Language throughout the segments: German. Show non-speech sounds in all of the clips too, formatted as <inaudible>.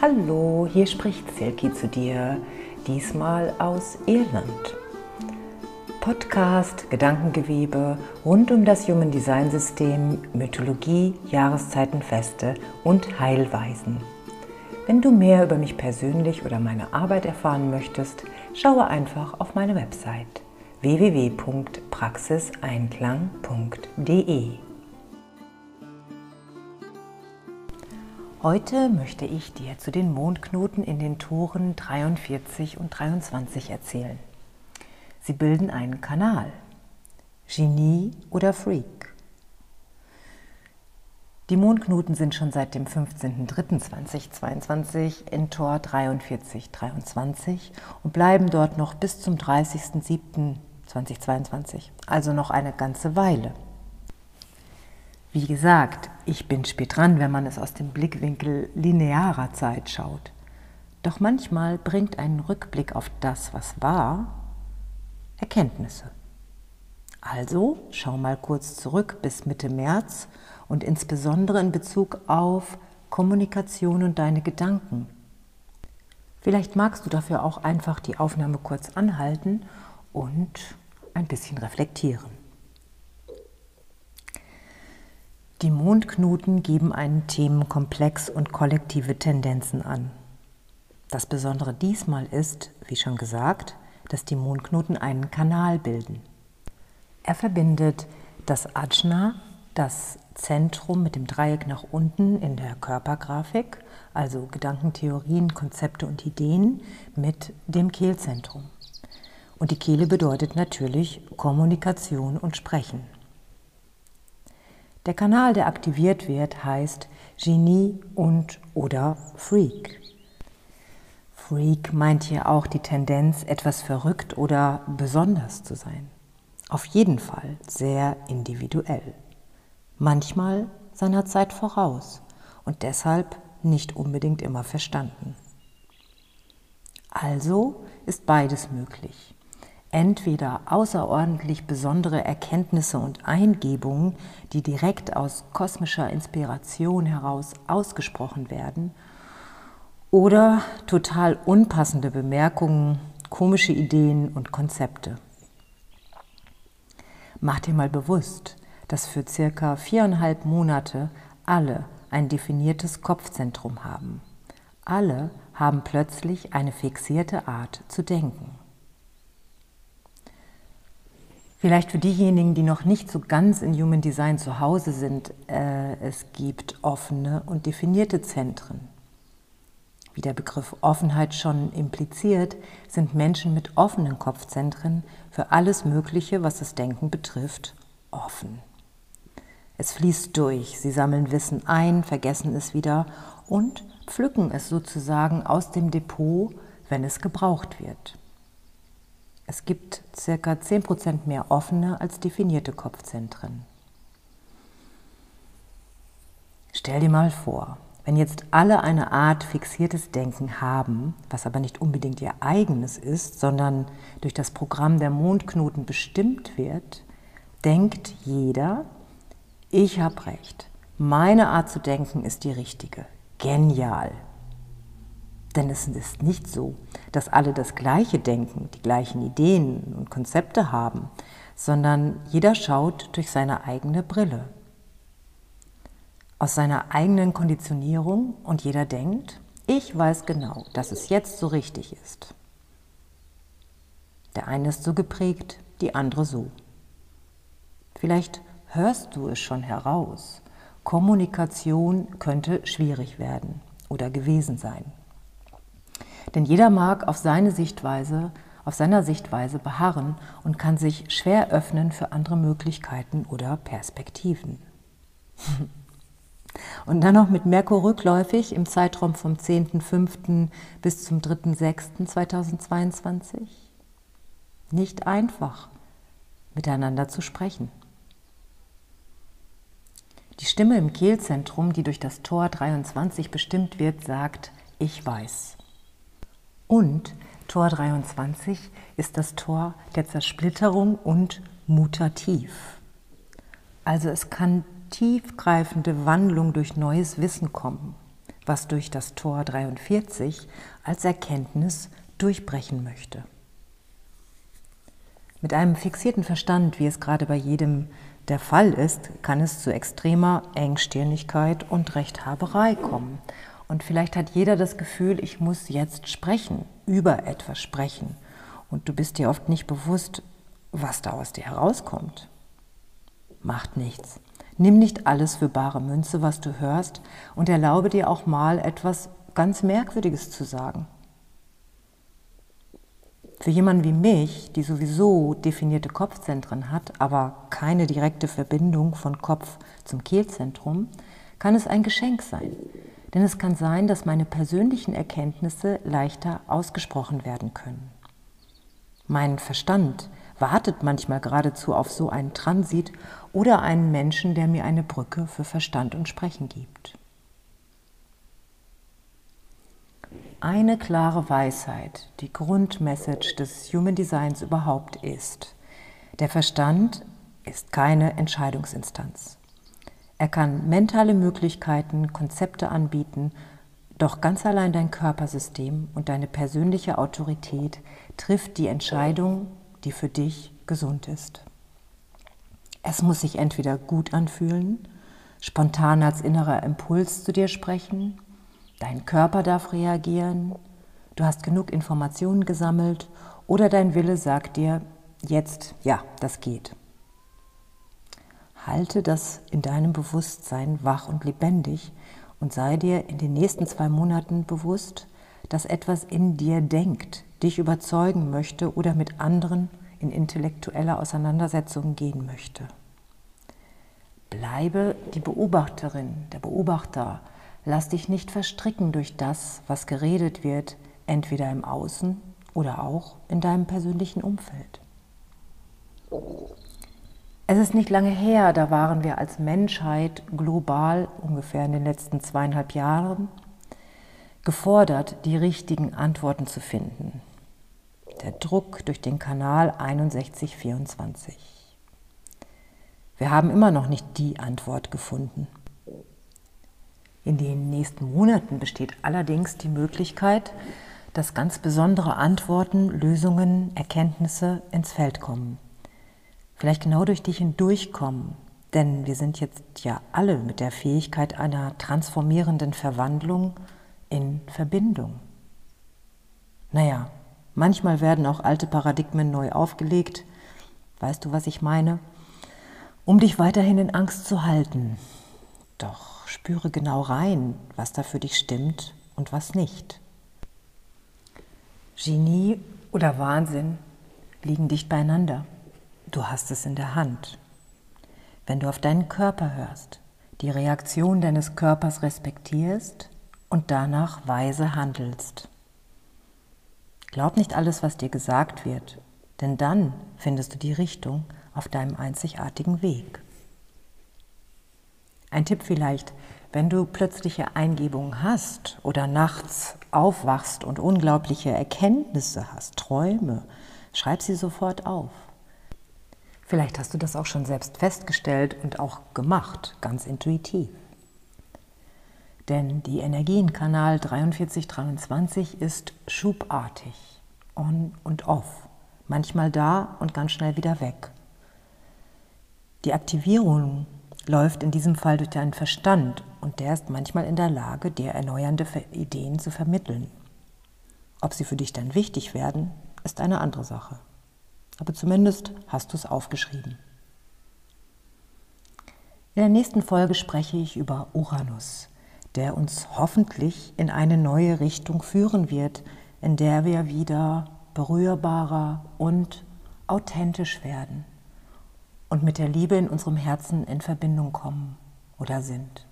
Hallo, hier spricht Silki zu dir, diesmal aus Irland. Podcast, Gedankengewebe rund um das Human Design System, Mythologie, Jahreszeitenfeste und Heilweisen. Wenn du mehr über mich persönlich oder meine Arbeit erfahren möchtest, schaue einfach auf meine Website www.praxiseinklang.de. Heute möchte ich dir zu den Mondknoten in den Toren 43 und 23 erzählen. Sie bilden einen Kanal. Genie oder Freak. Die Mondknoten sind schon seit dem 15.03.2022 in Tor 43-23 und bleiben dort noch bis zum 30.07.2022, also noch eine ganze Weile. Wie gesagt, ich bin spät dran, wenn man es aus dem Blickwinkel linearer Zeit schaut. Doch manchmal bringt ein Rückblick auf das, was war, Erkenntnisse. Also schau mal kurz zurück bis Mitte März und insbesondere in Bezug auf Kommunikation und deine Gedanken. Vielleicht magst du dafür auch einfach die Aufnahme kurz anhalten und ein bisschen reflektieren. Die Mondknoten geben einen Themenkomplex und kollektive Tendenzen an. Das Besondere diesmal ist, wie schon gesagt, dass die Mondknoten einen Kanal bilden. Er verbindet das Ajna, das Zentrum mit dem Dreieck nach unten in der Körpergrafik, also Gedankentheorien, Konzepte und Ideen, mit dem Kehlzentrum. Und die Kehle bedeutet natürlich Kommunikation und Sprechen. Der Kanal, der aktiviert wird, heißt Genie und oder Freak. Freak meint hier auch die Tendenz, etwas verrückt oder besonders zu sein. Auf jeden Fall sehr individuell. Manchmal seiner Zeit voraus und deshalb nicht unbedingt immer verstanden. Also ist beides möglich entweder außerordentlich besondere Erkenntnisse und Eingebungen, die direkt aus kosmischer Inspiration heraus ausgesprochen werden, oder total unpassende Bemerkungen, komische Ideen und Konzepte. Mach dir mal bewusst, dass für circa viereinhalb Monate alle ein definiertes Kopfzentrum haben. Alle haben plötzlich eine fixierte Art zu denken. Vielleicht für diejenigen, die noch nicht so ganz in Human Design zu Hause sind, äh, es gibt offene und definierte Zentren. Wie der Begriff Offenheit schon impliziert, sind Menschen mit offenen Kopfzentren für alles Mögliche, was das Denken betrifft, offen. Es fließt durch, sie sammeln Wissen ein, vergessen es wieder und pflücken es sozusagen aus dem Depot, wenn es gebraucht wird. Es gibt ca. 10% mehr offene als definierte Kopfzentren. Stell dir mal vor, wenn jetzt alle eine Art fixiertes Denken haben, was aber nicht unbedingt ihr eigenes ist, sondern durch das Programm der Mondknoten bestimmt wird, denkt jeder, ich habe recht, meine Art zu denken ist die richtige. Genial. Denn es ist nicht so, dass alle das Gleiche denken, die gleichen Ideen und Konzepte haben, sondern jeder schaut durch seine eigene Brille. Aus seiner eigenen Konditionierung und jeder denkt, ich weiß genau, dass es jetzt so richtig ist. Der eine ist so geprägt, die andere so. Vielleicht hörst du es schon heraus. Kommunikation könnte schwierig werden oder gewesen sein. Denn jeder mag auf seine Sichtweise, auf seiner Sichtweise beharren und kann sich schwer öffnen für andere Möglichkeiten oder Perspektiven. <laughs> Und dann noch mit Merkur rückläufig im Zeitraum vom 10.05. bis zum 3.06.2022. Nicht einfach, miteinander zu sprechen. Die Stimme im Kehlzentrum, die durch das Tor 23 bestimmt wird, sagt, ich weiß. Und Tor 23 ist das Tor der Zersplitterung und mutativ. Also es kann tiefgreifende Wandlung durch neues Wissen kommen, was durch das Tor 43 als Erkenntnis durchbrechen möchte. Mit einem fixierten Verstand, wie es gerade bei jedem der Fall ist, kann es zu extremer Engstirnigkeit und Rechthaberei kommen. Und vielleicht hat jeder das Gefühl, ich muss jetzt sprechen, über etwas sprechen. Und du bist dir oft nicht bewusst, was da aus dir herauskommt. Macht nichts. Nimm nicht alles für bare Münze, was du hörst, und erlaube dir auch mal etwas ganz Merkwürdiges zu sagen. Für jemanden wie mich, die sowieso definierte Kopfzentren hat, aber keine direkte Verbindung von Kopf zum Kehlzentrum, kann es ein Geschenk sein. Denn es kann sein, dass meine persönlichen Erkenntnisse leichter ausgesprochen werden können. Mein Verstand wartet manchmal geradezu auf so einen Transit oder einen Menschen, der mir eine Brücke für Verstand und Sprechen gibt. Eine klare Weisheit, die Grundmessage des Human Designs überhaupt ist, der Verstand ist keine Entscheidungsinstanz. Er kann mentale Möglichkeiten, Konzepte anbieten, doch ganz allein dein Körpersystem und deine persönliche Autorität trifft die Entscheidung, die für dich gesund ist. Es muss sich entweder gut anfühlen, spontan als innerer Impuls zu dir sprechen, dein Körper darf reagieren, du hast genug Informationen gesammelt oder dein Wille sagt dir, jetzt, ja, das geht. Halte das in deinem Bewusstsein wach und lebendig und sei dir in den nächsten zwei Monaten bewusst, dass etwas in dir denkt, dich überzeugen möchte oder mit anderen in intellektuelle Auseinandersetzungen gehen möchte. Bleibe die Beobachterin, der Beobachter. Lass dich nicht verstricken durch das, was geredet wird, entweder im Außen oder auch in deinem persönlichen Umfeld. Es ist nicht lange her, da waren wir als Menschheit global, ungefähr in den letzten zweieinhalb Jahren, gefordert, die richtigen Antworten zu finden der Druck durch den Kanal 6124. Wir haben immer noch nicht die Antwort gefunden. In den nächsten Monaten besteht allerdings die Möglichkeit, dass ganz besondere Antworten, Lösungen, Erkenntnisse ins Feld kommen. Vielleicht genau durch dich hindurchkommen, denn wir sind jetzt ja alle mit der Fähigkeit einer transformierenden Verwandlung in Verbindung. Naja, Manchmal werden auch alte Paradigmen neu aufgelegt. Weißt du, was ich meine? Um dich weiterhin in Angst zu halten. Doch spüre genau rein, was da für dich stimmt und was nicht. Genie oder Wahnsinn liegen dicht beieinander. Du hast es in der Hand. Wenn du auf deinen Körper hörst, die Reaktion deines Körpers respektierst und danach weise handelst. Glaub nicht alles, was dir gesagt wird, denn dann findest du die Richtung auf deinem einzigartigen Weg. Ein Tipp vielleicht, wenn du plötzliche Eingebungen hast oder nachts aufwachst und unglaubliche Erkenntnisse hast, Träume, schreib sie sofort auf. Vielleicht hast du das auch schon selbst festgestellt und auch gemacht, ganz intuitiv. Denn die Energienkanal 4323 ist schubartig, on und off, manchmal da und ganz schnell wieder weg. Die Aktivierung läuft in diesem Fall durch deinen Verstand und der ist manchmal in der Lage, dir erneuernde Ideen zu vermitteln. Ob sie für dich dann wichtig werden, ist eine andere Sache. Aber zumindest hast du es aufgeschrieben. In der nächsten Folge spreche ich über Uranus der uns hoffentlich in eine neue Richtung führen wird, in der wir wieder berührbarer und authentisch werden und mit der Liebe in unserem Herzen in Verbindung kommen oder sind.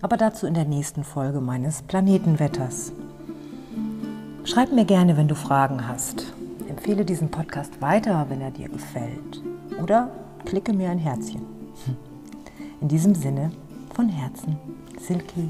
Aber dazu in der nächsten Folge meines Planetenwetters. Schreib mir gerne, wenn du Fragen hast. Empfehle diesen Podcast weiter, wenn er dir gefällt. Oder klicke mir ein Herzchen. In diesem Sinne, von Herzen, Silke.